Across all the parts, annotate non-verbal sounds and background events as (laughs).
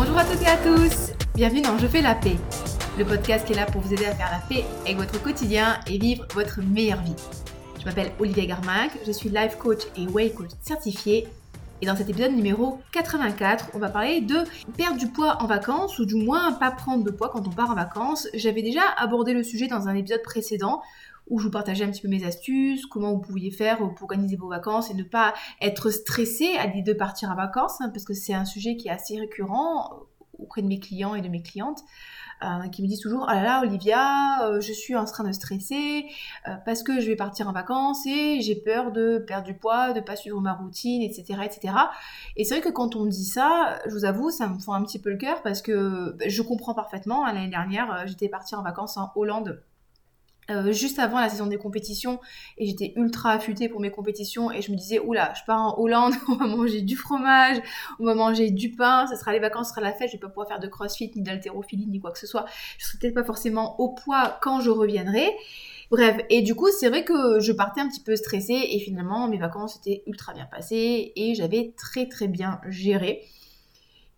Bonjour à toutes et à tous, bienvenue dans Je fais la paix, le podcast qui est là pour vous aider à faire la paix avec votre quotidien et vivre votre meilleure vie. Je m'appelle Olivia Garmac, je suis life coach et way coach certifié et dans cet épisode numéro 84, on va parler de perdre du poids en vacances, ou du moins pas prendre de poids quand on part en vacances. J'avais déjà abordé le sujet dans un épisode précédent où je vous partageais un petit peu mes astuces, comment vous pouviez faire pour organiser vos vacances et ne pas être stressé à l'idée de partir en vacances, hein, parce que c'est un sujet qui est assez récurrent auprès de mes clients et de mes clientes. Euh, qui me disent toujours, ah là là, Olivia, euh, je suis en train de stresser euh, parce que je vais partir en vacances et j'ai peur de perdre du poids, de pas suivre ma routine, etc., etc. Et c'est vrai que quand on me dit ça, je vous avoue, ça me fend un petit peu le cœur parce que bah, je comprends parfaitement. L'année dernière, j'étais partie en vacances en Hollande euh, juste avant la saison des compétitions et j'étais ultra affûtée pour mes compétitions et je me disais oula je pars en Hollande (laughs) on va manger du fromage on va manger du pain ce sera les vacances ce sera la fête je vais pas pouvoir faire de crossfit ni d'haltérophilie ni quoi que ce soit. Je serai peut-être pas forcément au poids quand je reviendrai. Bref et du coup c'est vrai que je partais un petit peu stressée et finalement mes vacances étaient ultra bien passées et j'avais très très bien géré.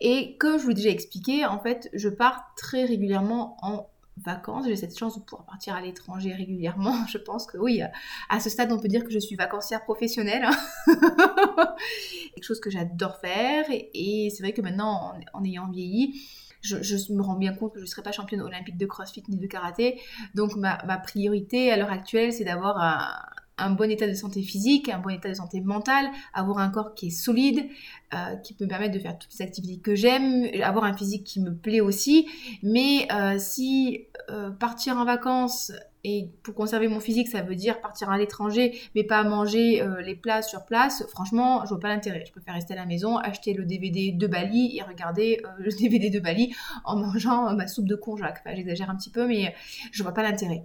Et comme je vous l'ai déjà expliqué en fait je pars très régulièrement en vacances. J'ai cette chance de pouvoir partir à l'étranger régulièrement. (laughs) Je pense que oui, à ce stade, on peut dire que je suis vacancière professionnelle. (laughs) Quelque chose que j'adore faire. Et, c'est vrai que maintenant, en, ayant vieilli, je, me rends bien compte que je ne serai pas championne olympique de crossfit ni de karaté. Donc ma, ma priorité à l'heure actuelle, c'est d'avoir un, un bon état de santé physique, un bon état de santé mentale, avoir un corps qui est solide, euh, qui peut me permettre de faire toutes les activités que j'aime, avoir un physique qui me plaît aussi. Mais euh, si euh, partir en vacances et pour conserver mon physique, ça veut dire partir à l'étranger, mais pas manger les plats sur place, franchement, je vois pas l'intérêt. Je préfère rester à la maison, acheter le DVD de Bali et regarder (laughs) le DVD de Bali en mangeant ma soupe de konjac. Enfin, j'exagère un petit peu, mais je vois pas l'intérêt.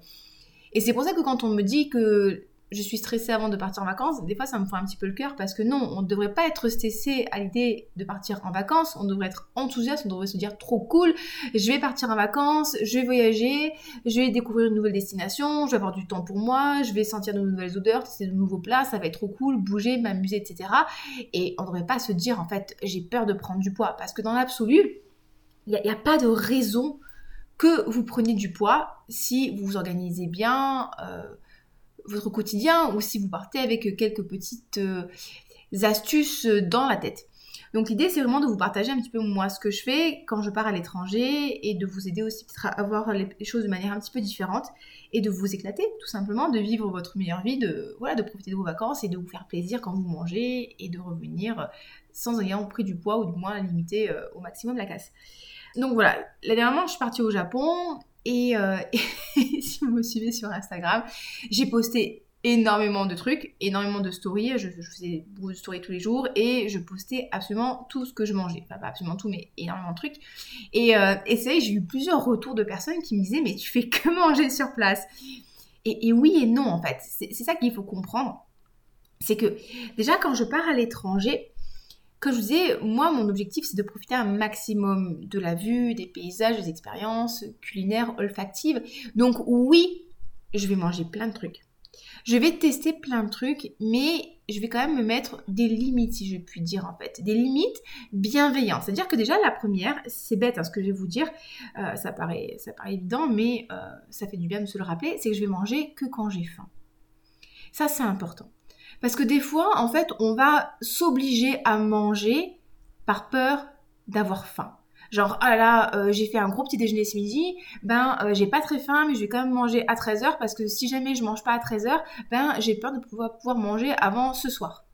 Et c'est pour ça que quand on me dit que je suis stressée avant de partir en vacances, des fois ça me fait un petit peu le cœur parce que non, on ne devrait pas être stressé à l'idée de partir en vacances, on devrait être enthousiaste, on devrait se dire trop cool, je vais partir en vacances, je vais voyager, je vais découvrir une nouvelle destination, je vais avoir du temps pour moi, je vais sentir de nouvelles odeurs, tester de nouveaux plats, ça va être trop cool, bouger, m'amuser, etc. Et on ne devrait pas se dire en fait j'ai peur de prendre du poids parce que dans l'absolu, il n'y a, pas de raison que vous preniez du poids si vous vous organisez bien. Euh, votre quotidien ou si vous partez avec quelques petites euh, astuces dans la tête. Donc l'idée c'est vraiment de vous partager un petit peu moi ce que je fais quand je pars à l'étranger et de vous aider aussi à avoir les choses de manière un petit peu différente et de vous éclater tout simplement, de vivre votre meilleure vie, de voilà, de profiter de vos vacances et de vous faire plaisir quand vous mangez et de revenir sans ayant pris du poids ou du moins limiter euh, au maximum la casse. Donc voilà, la dernière fois je suis partie au Japon euh, (laughs) et, si vous me suivez sur Instagram, j'ai posté énormément de trucs, énormément de stories. Je, faisais beaucoup de stories tous les jours et je postais absolument tout ce que je mangeais. Enfin, pas absolument tout, mais énormément de trucs. Et, euh, et c'est j'ai eu plusieurs retours de personnes qui me disaient Mais tu fais que manger sur place et oui et non, en fait. C'est ça qu'il faut comprendre. C'est que déjà, quand je pars à l'étranger, comme je vous disais, moi, mon objectif, c'est de profiter un maximum de la vue, des paysages, des expériences culinaires, olfactives. Donc oui, je vais manger plein de trucs. Je vais tester plein de trucs, mais je vais quand même me mettre des limites, si je puis dire en fait. Des limites bienveillantes. C'est-à-dire que déjà, la première, c'est bête hein, ce que je vais vous dire, euh, ça, paraît, ça paraît évident, mais euh, ça fait du bien de se le rappeler, c'est que je vais manger que quand j'ai faim. Ça, c'est important. Parce que des fois, en fait, on va s'obliger à manger par peur d'avoir faim. Genre, ah là, euh, j'ai fait un gros petit déjeuner ce midi, ben euh, j'ai pas très faim, mais je vais quand même manger à 13h parce que si jamais je mange pas à 13h, ben j'ai peur de pouvoir, pouvoir manger avant ce soir.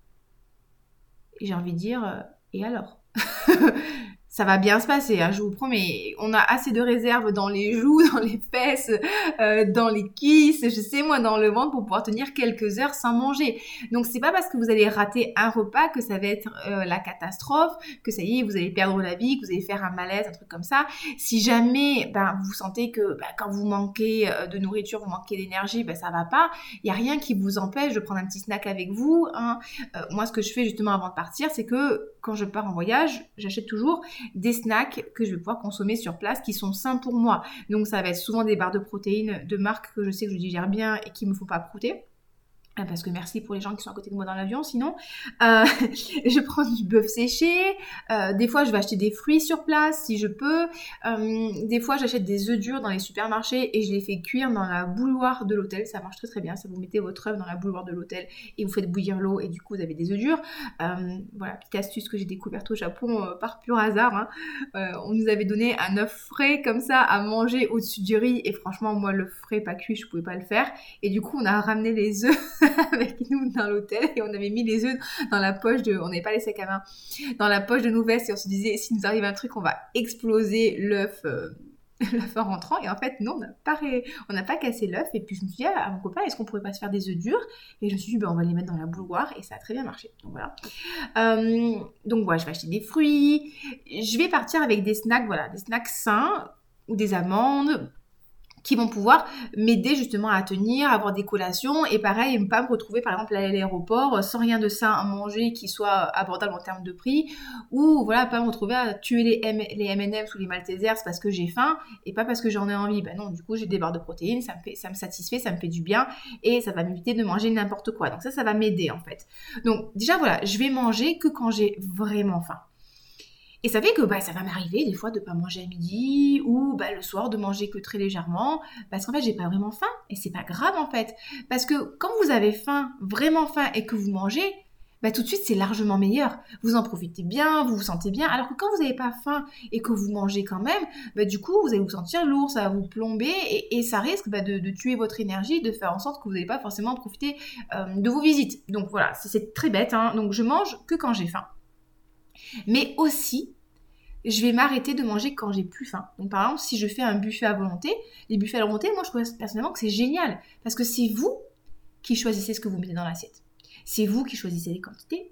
Et j'ai envie de dire, euh, et alors? (laughs) ça va bien se passer, hein, je vous promets. On a assez de réserves dans les joues, (laughs) dans les fesses, euh, dans les kisses, je sais moi, dans le ventre pour pouvoir tenir quelques heures sans manger. Donc c'est pas parce que vous allez rater un repas que ça va être euh, la catastrophe, que ça y est, vous allez perdre la vie, que vous allez faire un malaise, un truc comme ça. Si jamais ben, vous sentez que ben, quand vous manquez euh, de nourriture, vous manquez d'énergie, ben, ça va pas. Il y a rien qui vous empêche de prendre un petit snack avec vous. Hein. moi, ce que je fais justement avant de partir, c'est que quand je pars en voyage, j'achète toujours des snacks que je vais pouvoir consommer sur place qui sont sains pour moi. Donc ça va être souvent des barres de protéines de marque que je sais que je digère bien et qui me faut pas prouter. Euh, parce que merci pour les gens qui sont à côté de moi dans l'avion, sinon. Euh, (laughs) je prends du bœuf séché. Euh, des fois, je vais acheter des fruits sur place si je peux. des fois, j'achète des œufs durs dans les supermarchés et je les fais cuire dans la bouilloire de l'hôtel. Ça marche très très bien. Ça vous mettez votre œuf dans la bouilloire de l'hôtel et vous faites bouillir l'eau et du coup, vous avez des œufs durs. voilà, petite astuce que j'ai découverte au Japon par pur hasard. Hein. on nous avait donné un œuf frais comme ça à manger au-dessus du riz et franchement, moi, le frais pas cuit, je pouvais pas le faire. Et du coup, on a ramené les œufs (laughs) (laughs) avec nous dans l'hôtel et on avait mis les œufs dans la poche de, on n'avait pas les sacs à main, dans la poche de nos vestes et on se disait, s'il nous arrive un truc, on va exploser l'œuf. Euh, (laughs) l'œuf en rentrant. Et en fait non on n'a pas cassé l'œuf. Et puis je me suis dit ah, à mon copain est-ce qu'on pourrait pas se faire des œufs durs? Et je me suis dit ben, on va les mettre dans la bouilloire et ça a très bien marché. Donc voilà. Euh, donc voilà je vais acheter des fruits. Je vais partir avec des snacks voilà des snacks sains ou des amandes qui vont pouvoir m'aider justement à tenir, avoir des collations et pareil, ne pas me retrouver par exemple à l'aéroport sans rien de sain à manger qui soit abordable en termes de prix ou voilà, pas me retrouver à tuer les, M ou les Maltesers parce que j'ai faim et pas parce que j'en ai envie. Ben non, du coup, j'ai des barres de protéines, ça me, ça me satisfait, ça me fait du bien et ça va m'éviter de manger n'importe quoi. Donc ça, ça va m'aider en fait. Donc déjà voilà, je vais manger que quand j'ai vraiment faim. Et ça fait que bah, ça va m'arriver des fois de pas manger à midi ou bah, le soir de manger que très légèrement parce qu'en fait j'ai pas vraiment faim et c'est pas grave en fait parce que quand vous avez faim, vraiment faim et que vous mangez, bah, tout de suite c'est largement meilleur. Vous en profitez bien, vous vous sentez bien. Alors que quand vous n'avez pas faim et que vous mangez quand même, bah, du coup vous allez vous sentir lourd, ça va vous plomber et, ça risque bah, de, tuer votre énergie, de faire en sorte que vous n'allez pas forcément profiter euh, de vos visites. Donc voilà, c'est très bête. Hein. Donc je mange que quand j'ai faim. Mais aussi, je vais m'arrêter de manger quand j'ai plus faim. Donc par exemple, si je fais un buffet à volonté, les buffets à volonté, moi je trouve personnellement que c'est génial. Parce que c'est vous qui choisissez ce que vous mettez dans l'assiette. C'est vous qui choisissez les quantités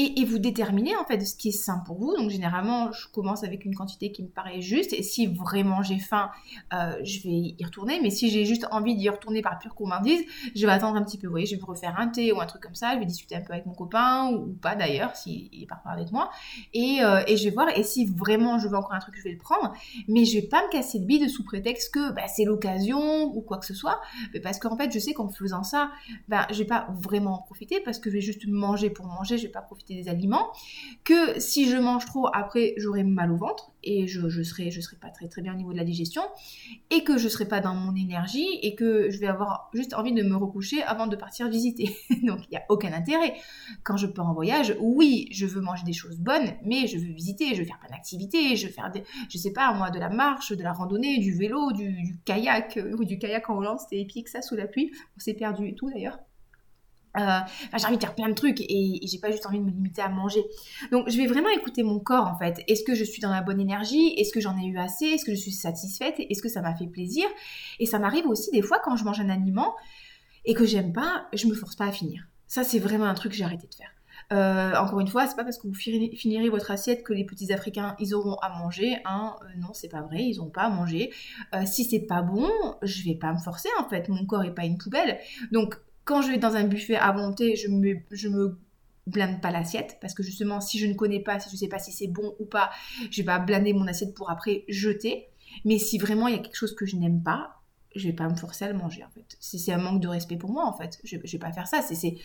et, vous déterminez en fait ce qui est sain pour vous. Donc généralement, je commence avec une quantité qui me paraît juste et si vraiment j'ai faim, euh, je vais y retourner. Mais si j'ai juste envie d'y retourner par pure gourmandise, je vais attendre un petit peu. Vous voyez, je vais refaire un thé ou un truc comme ça. Je vais discuter un peu avec mon copain ou, pas d'ailleurs s'il est pas avec moi et, euh, et, je vais voir. Et si vraiment je veux encore un truc, je vais le prendre. Mais je vais pas me casser le bide sous prétexte que bah, c'est l'occasion ou quoi que ce soit. Parce qu'en fait, je sais qu'en faisant ça, bah, je vais pas vraiment en profiter parce que je vais juste manger pour manger. Je vais pas profiter des aliments, que si je mange trop, après j'aurai mal au ventre et je, je serai je serai pas très très bien au niveau de la digestion et que je serai pas dans mon énergie et que je vais avoir juste envie de me recoucher avant de partir visiter. (laughs) Donc il n'y a aucun intérêt. Quand je pars en voyage, oui, je veux manger des choses bonnes, mais je veux visiter, je veux faire plein d'activités, je veux faire des, je sais pas moi, de la marche, de la randonnée, du vélo, du, kayak, euh, ou du kayak en Hollande, c'était épique ça sous la pluie. On s'est perdu et tout d'ailleurs. Euh, j'ai envie de faire plein de trucs et, j'ai pas juste envie de me limiter à manger. Donc je vais vraiment écouter mon corps en fait. Est-ce que je suis dans la bonne énergie? Est-ce que j'en ai eu assez? Est-ce que je suis satisfaite? Est-ce que ça m'a fait plaisir? Et ça m'arrive aussi des fois quand je mange un aliment et que j'aime pas, je me force pas à finir. Ça c'est vraiment un truc que j'ai arrêté de faire. Euh, encore une fois, c'est pas parce que vous finirez votre assiette que les petits Africains ils auront à manger. Hein. Euh, non, c'est pas vrai, ils ont pas à manger. si c'est pas bon, je vais pas me forcer en fait. Mon corps est pas une poubelle. Donc quand je vais dans un buffet à volonté, je me, je me blinde pas l'assiette parce que justement si je ne connais pas, si je ne sais pas si c'est bon ou pas, je vais pas blinder mon assiette pour après jeter. Mais si vraiment il y a quelque chose que je n'aime pas, je vais pas me forcer à le manger en fait. C'est un manque de respect pour moi en fait. Je, je vais pas faire ça. C'est,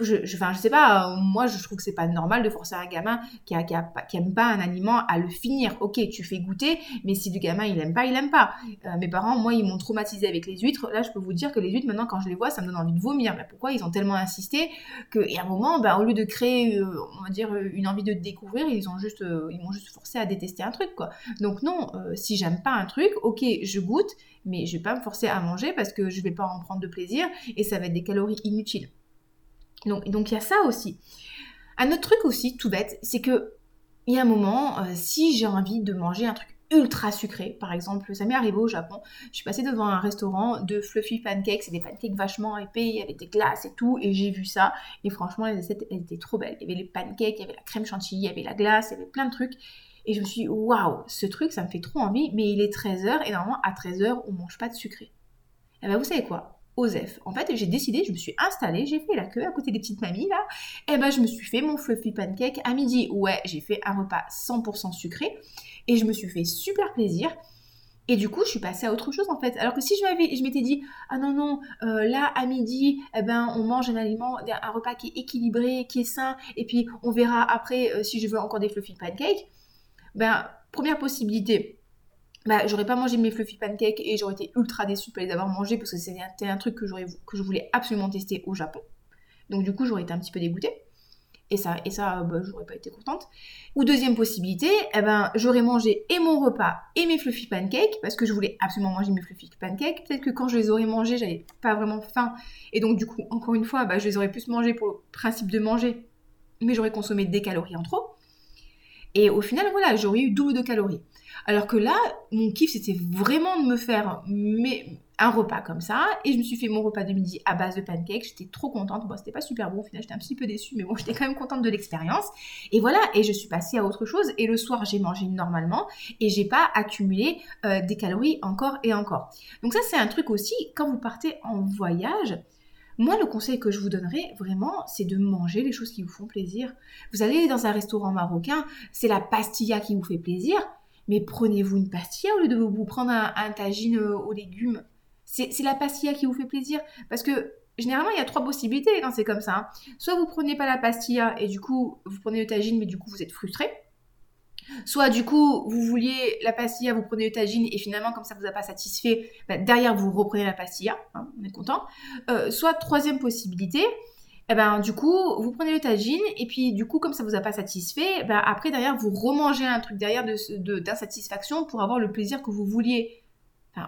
je, je, enfin, je sais pas. moi, je trouve que c'est pas normal de forcer un gamin qui, a, qui, a, qui, aime pas un aliment à le finir. Ok, tu fais goûter, mais si le gamin il aime pas, il aime pas. Euh, mes parents, moi, ils m'ont traumatisé avec les huîtres. Là, je peux vous dire que les huîtres, maintenant, quand je les vois, ça me donne envie de vomir. Mais pourquoi ils ont tellement insisté que, à un moment, ben, au lieu de créer, euh, on va dire, une envie de découvrir, ils ont juste, euh, ils m'ont juste forcé à détester un truc, quoi. Donc non, si j'aime pas un truc, ok, je goûte mais je vais pas me forcer à manger parce que je vais pas en prendre de plaisir et ça va être des calories inutiles. Donc donc il y a ça aussi. Un autre truc aussi, tout bête, c'est que il y a un moment, euh, si j'ai envie de manger un truc ultra sucré, par exemple, ça m'est arrivé au Japon, je suis passée devant un restaurant de fluffy pancakes, c'est des pancakes vachement épais, avait des glaces et tout, et j'ai vu ça, et franchement, les elles étaient trop belles. Il y avait les pancakes, il y avait la crème chantilly, il y avait la glace, il y avait plein de trucs, et je me suis dit, waouh, ce truc, ça me fait trop envie, mais il est 13h et normalement à 13h, on mange pas de sucré. Et eh ben vous savez quoi? Osef. En fait, j'ai décidé, je me suis installée, j'ai fait la queue à côté des petites mamies là. Et eh ben je me suis fait mon fluffy pancake à midi. Ouais, j'ai fait un repas 100% sucré et je me suis fait super plaisir. Et du coup, je suis passée à autre chose en fait. Alors que si je m'avais, je m'étais dit, ah non non, euh, là à midi, eh ben on mange un aliment, un repas qui est équilibré, qui est sain, et puis on verra après euh, si je veux encore des fluffy pancakes. Ben première possibilité, bah, j'aurais pas mangé mes fluffy pancakes et j'aurais été ultra déçue de les avoir mangés parce que c'était un, truc que, je voulais absolument tester au Japon. Donc du coup, j'aurais été un petit peu dégoûtée. Et ça, et ça bah, j'aurais pas été contente. Ou deuxième possibilité, eh ben, j'aurais mangé et mon repas et mes fluffy pancakes, parce que je voulais absolument manger mes fluffy pancakes. Peut-être que quand je les aurais mangés, j'avais pas vraiment faim. Et donc, du coup, encore une fois, bah, je les aurais plus mangés pour le principe de manger, mais j'aurais consommé des calories en trop. Et au final, voilà, j'aurais eu double de calories. Alors que là, mon kiff, c'était vraiment de me faire un repas comme ça. Et je me suis fait mon repas de midi à base de pancakes. J'étais trop contente. Bon, c'était pas super bon. Au final, j'étais un petit peu déçue, mais bon, (laughs) j'étais quand même contente de l'expérience. Et voilà. Et je suis passée à autre chose. Et le soir, j'ai mangé normalement. Et j'ai pas accumulé euh, des calories encore et encore. Donc ça, c'est un truc aussi. Quand vous partez en voyage, moi, le conseil que je vous donnerais vraiment, c'est de manger les choses qui vous font plaisir. Vous allez dans un restaurant marocain, c'est la pastilla qui vous fait plaisir, mais prenez-vous une pastilla au lieu de vous prendre un, tagine euh, aux légumes. C'est la pastilla qui vous fait plaisir. Parce que généralement, il y a trois possibilités quand c'est comme ça. Hein. Soit vous prenez pas la pastilla et du coup, vous prenez le tagine, mais du coup, vous êtes frustré. Soit du coup, vous vouliez la pastilla, vous prenez le tagine et finalement, comme ça vous a pas satisfait, bah, derrière vous reprenez la pastilla, hein, on est content. Euh, soit troisième possibilité, eh ben, du coup, vous prenez le tagine et puis du coup, comme ça vous a pas satisfait, ben, après derrière vous remangez un truc derrière d'insatisfaction de, pour avoir le plaisir que vous vouliez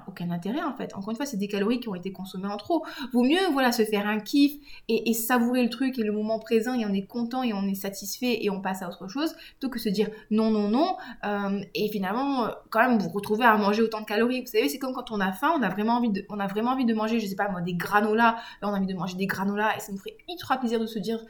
aucun intérêt en fait. Encore une fois, c'est des calories qui ont été consommées en trop. Vaut mieux, voilà, se faire un kiff et, savourer le truc et le moment présent et on est content et on est satisfait et on passe à autre chose, plutôt que se dire non, non, non. Euh, et finalement, euh, quand même, vous retrouvez à manger autant de calories. Vous savez, c'est comme quand on a faim, on a vraiment envie de, on a vraiment envie de manger, je sais pas moi, des granolas. Là, on a envie de manger des granolas et ça nous ferait ultra plaisir de se dire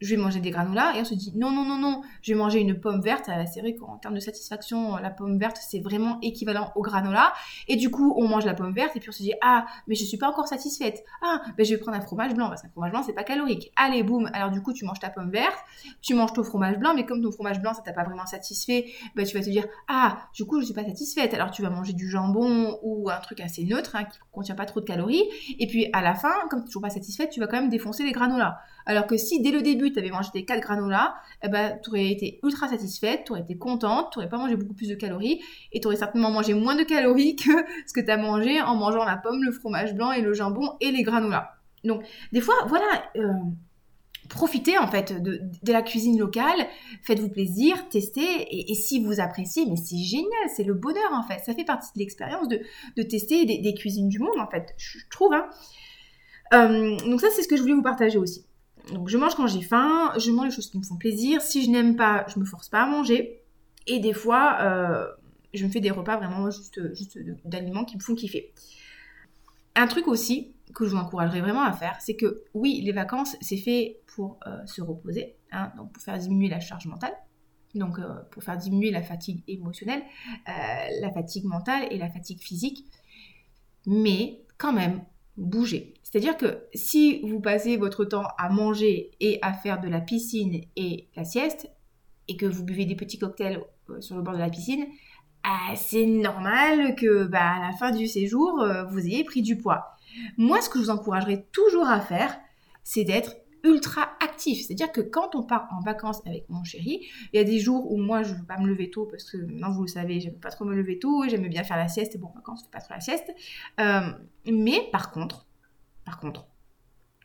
je vais manger des granolas et on se dit non non non non je vais manger une pomme verte. Euh, c'est vrai qu'en termes de satisfaction la pomme verte c'est vraiment équivalent au granola. Et du coup on mange la pomme verte et puis on se dit ah mais je suis pas encore satisfaite. Ah ben je vais prendre un fromage blanc parce qu'un fromage blanc c'est pas calorique. Allez boum. Alors du coup tu manges ta pomme verte tu manges ton fromage blanc mais comme ton fromage blanc ça t'a pas vraiment satisfait ben tu vas te dire ah du coup je suis pas satisfaite. Alors tu vas manger du jambon ou un truc assez neutre hein, qui contient pas trop de calories. Et puis à la fin comme tu toujours pas satisfaite tu vas quand même défoncer les granolas alors que si dès le début, tu avais mangé tes 4 granolas, eh ben, tu aurais été ultra satisfaite, tu aurais été contente, tu n'aurais pas mangé beaucoup plus de calories et tu aurais certainement mangé moins de calories que ce que tu as mangé en mangeant la pomme, le fromage blanc et le jambon et les granolas. Donc, des fois, voilà. Euh, profitez en fait de, la cuisine locale, faites-vous plaisir, testez, et, si vous appréciez, mais c'est génial, c'est le bonheur en fait, ça fait partie de l'expérience de, tester des, cuisines du monde en fait, je, trouve. Hein. Euh, donc ça c'est ce que je voulais vous partager aussi. Donc je mange quand j'ai faim, je mange les choses qui me font plaisir. Si je n'aime pas, je me force pas à manger. Et des fois, euh, je me fais des repas vraiment juste, juste d'aliments qui me font kiffer. Un truc aussi que je vous encouragerais vraiment à faire, c'est que oui, les vacances, c'est fait pour euh, se reposer, hein, donc pour faire diminuer la charge mentale, donc euh, pour faire diminuer la fatigue émotionnelle, la fatigue mentale et la fatigue physique. Mais quand même, bouger. C'est-à-dire que si vous passez votre temps à manger et à faire de la piscine et la sieste, et que vous buvez des petits cocktails euh, sur le bord de la piscine, ah, c'est normal que bah, à la fin du séjour, euh, vous ayez pris du poids. Moi, ce que je vous encouragerais toujours à faire, c'est d'être ultra actif. C'est-à-dire que quand on part en vacances avec mon chéri, il y a des jours où moi je ne veux pas me lever tôt parce que maintenant vous le savez, j'aime pas trop me lever tôt, j'aime bien faire la sieste et bon, en vacances, je fais pas trop la sieste. Euh, mais par contre, par contre,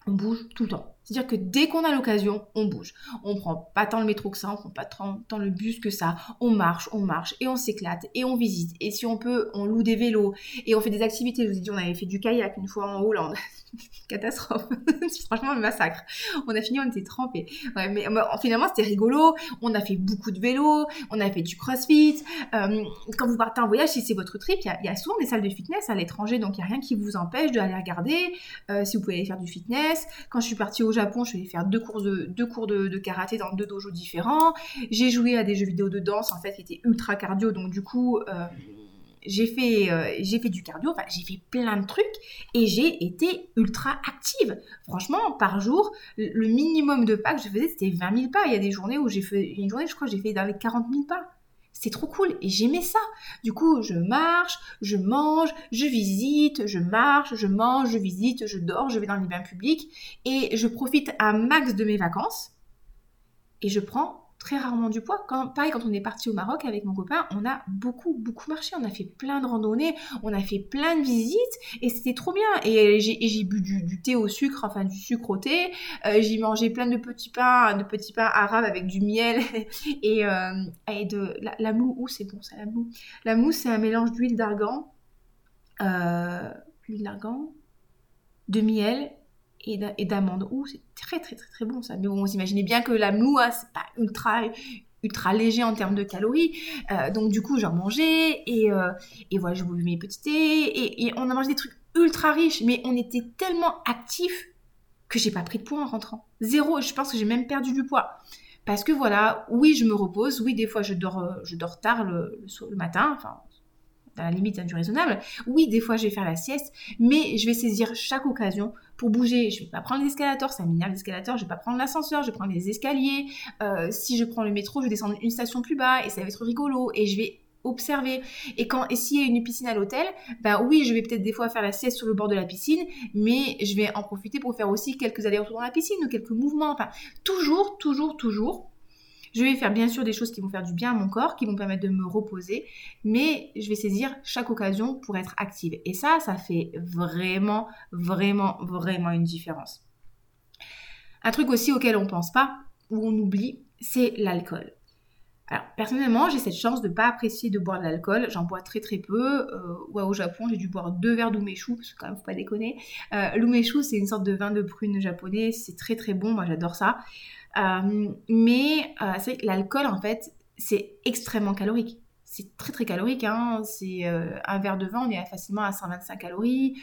on bouge tout le temps. C'est-à-dire que dès qu'on a l'occasion, on bouge. On prend pas tant le métro que ça, on prend pas tant, le bus que ça. On marche, on marche et on s'éclate et on visite. Et si on peut, on loue des vélos et on fait des activités. Je vous ai dit, on avait fait du kayak une fois en Hollande. (laughs) (laughs) Catastrophe. (laughs) Franchement massacre. On a fini, on était trempés. mais finalement, c'était rigolo. On a fait beaucoup de vélo. On a fait du crossfit. Euh, quand vous partez en voyage, si c'est votre trip, il y, a souvent des salles de fitness à l'étranger. Donc, il n'y a rien qui vous empêche d'aller regarder. Euh, si vous pouvez aller faire du fitness. Quand je suis partie au Japon, je suis allée faire deux cours de, deux cours de, karaté dans deux dojos différents. J'ai joué à des jeux vidéo de danse, en fait, qui étaient ultra cardio. Donc, du coup, euh, j'ai fait, euh, fait du cardio, enfin, j'ai fait plein de trucs et j'ai été ultra active. Franchement, par jour, le minimum de pas que je faisais, c'était 20 000 pas. Il y a des journées où j'ai fait, une journée, je crois, j'ai fait dans les 40 000 pas. c'était trop cool et j'aimais ça. Du coup, je marche, je mange, je visite, je marche, je mange, je visite, je dors, je vais dans les bains publics et je profite un max de mes vacances et je prends très rarement du poids. Quand, pareil, quand on est parti au Maroc avec mon copain, on a beaucoup, beaucoup marché. On a fait plein de randonnées, on a fait plein de visites et c'était trop bien. Et j'ai bu du, thé au sucre, enfin du sucre au thé. Euh, j'ai mangé plein de petits pains, de petits pains arabes avec du miel (laughs) et, euh, et de la, mou. Où c'est bon ça, la mou La mou, c'est un mélange d'huile d'argan, euh, d'argan, de miel et d'amandes. Ouh, c'est très très très très bon ça. Mais bon, vous imaginez bien que la moua, c'est pas ultra ultra léger en termes de calories. Euh, donc du coup, j'en mangeais et, euh, et voilà, je buvais mes petits thés et, on a mangé des trucs ultra riches, mais on était tellement actifs que j'ai pas pris de poids en rentrant. Zéro, je pense que j'ai même perdu du poids. Parce que voilà, oui, je me repose, oui, des fois je dors, euh, je dors tard le, matin, enfin, dans la limite du raisonnable. Oui, des fois je vais faire la sieste, mais je vais saisir chaque occasion pour bouger. Je vais pas prendre l'escalator, ça m'énerve l'escalator, je vais pas prendre l'ascenseur, je vais prendre les escaliers. Euh, si je prends le métro, je vais descendre une station plus bas et ça va être rigolo et je vais observer. Et quand et s'il y a une piscine à l'hôtel, ben oui, je vais peut-être des fois faire la sieste sur le bord de la piscine, mais je vais en profiter pour faire aussi quelques allers-retours dans la piscine ou quelques mouvements. Enfin, toujours, toujours, toujours je vais faire bien sûr des choses qui vont faire du bien à mon corps, qui vont permettre de me reposer, mais je vais saisir chaque occasion pour être active. Et ça, ça fait vraiment, vraiment, vraiment une différence. Un truc aussi auquel on ne pense pas, ou on oublie, c'est l'alcool. Alors, personnellement, j'ai cette chance de ne pas apprécier de boire de l'alcool. J'en bois très très peu. Euh, au Japon, j'ai dû boire deux verres d'umeshu, parce que quand même, faut pas déconner. Euh, c'est une sorte de vin de prune japonais. C'est très très bon. Moi, j'adore ça. Euh, mais euh, c'est l'alcool, en fait, c'est extrêmement calorique c'est très très calorique. Hein. C'est euh, un verre de vin, on est facilement à 125 calories.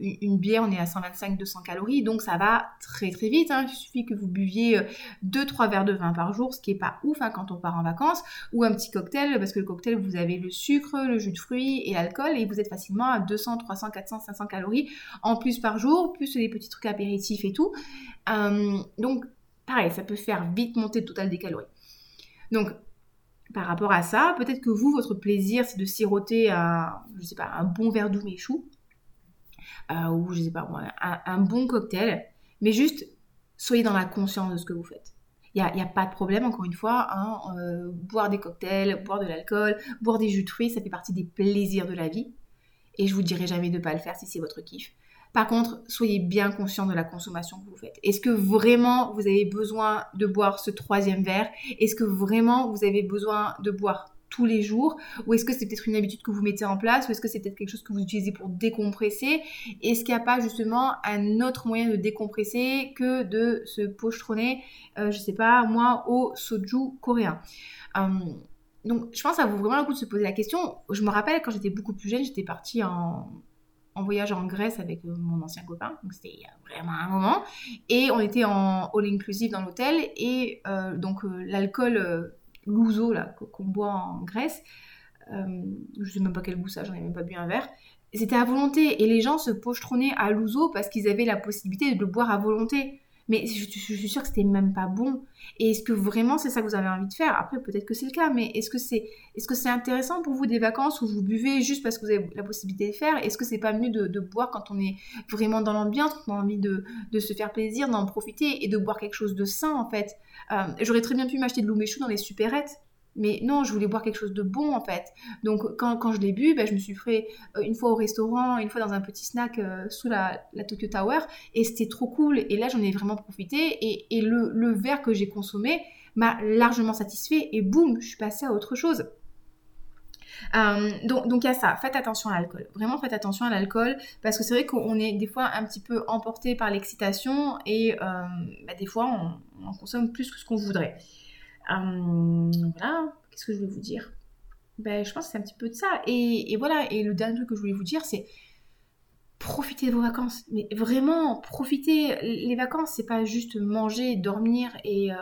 une, bière, on est à 125-200 calories. Donc ça va très très vite. Hein. Il suffit que vous buviez 2-3 verres de vin par jour, ce qui est pas ouf hein, quand on part en vacances, ou un petit cocktail, parce que le cocktail, vous avez le sucre, le jus de fruits et l'alcool, et vous êtes facilement à 200, 300, 400, 500 calories en plus par jour, plus les petits trucs apéritifs et tout. donc pareil, ça peut faire vite monter le total des calories. Donc, par rapport à ça, peut-être que vous, votre plaisir, c'est de siroter un, je sais pas, un bon verre d'ouméchou, euh, ou je sais pas un, bon cocktail, mais juste soyez dans la conscience de ce que vous faites. Il n'y a, pas de problème, encore une fois, hein, euh, boire des cocktails, boire de l'alcool, boire des jus de fruits, ça fait partie des plaisirs de la vie. Et je vous dirai jamais de ne pas le faire si c'est votre kiff. Par contre, soyez bien conscient de la consommation que vous faites. Est-ce que vraiment vous avez besoin de boire ce troisième verre? Est-ce que vraiment vous avez besoin de boire tous les jours? Ou est-ce que c'est peut-être une habitude que vous mettez en place? Ou est-ce que c'est peut-être quelque chose que vous utilisez pour décompresser? Est-ce qu'il n'y a pas justement un autre moyen de décompresser que de se pochetronner, euh, je sais pas, moi, au soju coréen? Hum, donc, je pense que ça vaut vraiment le coup de se poser la question. Je me rappelle quand j'étais beaucoup plus jeune, j'étais partie en, en voyage en Grèce avec euh, mon ancien copain, donc c'était vraiment un moment, et on était en all inclusive dans l'hôtel, et euh, donc euh, l'alcool l'ouzo là qu'on boit en Grèce, je sais même pas quel goût ça, j'en ai même pas bu un verre, c'était à volonté, et les gens se pochetronnaient à l'ouzo parce qu'ils avaient la possibilité de le boire à volonté. Mais je, suis sûre que c'était même pas bon. Et est-ce que vraiment c'est ça que vous avez envie de faire? Après, peut-être que c'est le cas, mais est-ce que c'est est-ce intéressant pour vous des vacances où vous buvez juste parce que vous avez la possibilité de faire? Est-ce que c'est pas mieux de, boire quand on est vraiment dans l'ambiance, quand on a envie de, se faire plaisir, d'en profiter et de boire quelque chose de sain en fait? Euh, J'aurais très bien pu m'acheter de l'oumeshou dans les supérettes mais non, je voulais boire quelque chose de bon en fait. Donc quand, je l'ai bu, ben, je me suis fait euh, une fois au restaurant, une fois dans un petit snack euh, sous la, Tokyo Tower, et c'était trop cool. Et là, j'en ai vraiment profité. Et, le, verre que j'ai consommé m'a largement satisfait. Et boum, je suis passée à autre chose. Euh, donc, il y a ça, faites attention à l'alcool. Vraiment faites attention à l'alcool parce que c'est vrai qu'on est des fois un petit peu emporté par l'excitation et bah, des fois on, consomme plus que ce qu'on voudrait. Euh, voilà, qu'est-ce que je voulais vous dire? Ben, Je pense que c'est un petit peu de ça. Et, voilà, et le dernier truc que je voulais vous dire, c'est profitez de vos vacances. Mais vraiment, profitez. Les vacances, c'est pas juste manger, dormir et, euh,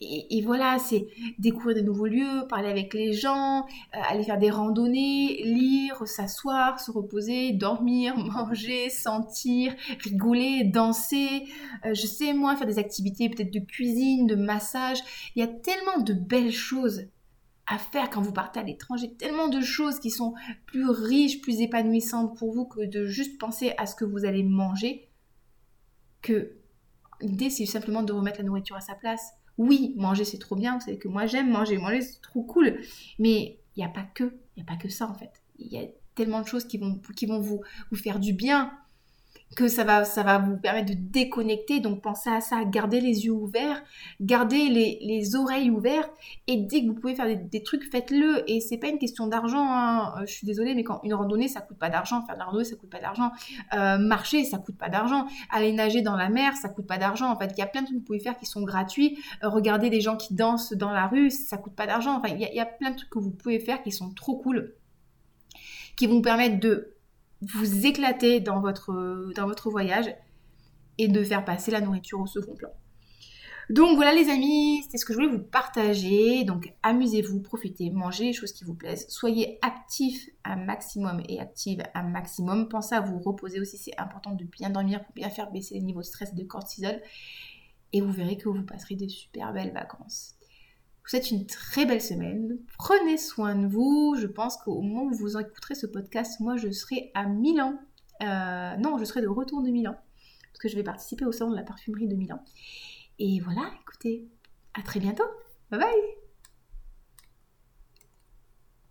et, voilà, c'est découvrir de nouveaux lieux, parler avec les gens, euh, aller faire des randonnées, lire, s'asseoir, se reposer, dormir, (laughs) manger, sentir, rigoler, danser. Euh, je sais, moi, faire des activités peut-être de cuisine, de massage. Il y a tellement de belles choses à faire quand vous partez à l'étranger, tellement de choses qui sont plus riches, plus épanouissantes pour vous que de juste penser à ce que vous allez manger, que l'idée c'est simplement de remettre la nourriture à sa place. Oui, manger c'est trop bien, vous savez que moi j'aime manger, manger c'est trop cool, mais il n'y a pas que, il a pas que ça en fait. Il y a tellement de choses qui vont, qui vont vous, vous faire du bien, que ça va, ça vous permettre de déconnecter. Donc pensez à ça, gardez les yeux ouverts, gardez les, oreilles ouvertes et dès que vous pouvez faire des, trucs, faites-le. Et c'est pas une question d'argent. Hein. Euh, je suis désolée, mais quand une randonnée, ça coûte pas d'argent. Faire de la randonnée, ça coûte pas d'argent. Euh, marcher, ça coûte pas d'argent. Aller nager dans la mer, ça coûte pas d'argent. En fait, il y a plein de trucs que vous pouvez faire qui sont gratuits. Euh, regardez des gens qui dansent dans la rue, ça coûte pas d'argent. Enfin, il y, y a plein de trucs que vous pouvez faire qui sont trop cool, qui vont permettre de vous éclater dans votre, dans votre voyage et de faire passer la nourriture au second plan. Donc voilà les amis, c'est ce que je voulais vous partager. Donc amusez-vous, profitez, mangez les choses qui vous plaisent, soyez actifs un maximum et active un maximum. Pensez à vous reposer aussi, c'est important de bien dormir pour bien faire baisser les niveaux de stress et de cortisol. Et vous verrez que vous passerez des super belles vacances vous souhaite une très belle semaine. Prenez soin de vous. Je pense qu'au moment où vous écouterez ce podcast, moi je serai à Milan. Euh, non, je serai de retour de Milan. Parce que je vais participer au salon de la parfumerie de Milan. Et voilà, écoutez, à très bientôt. Bye bye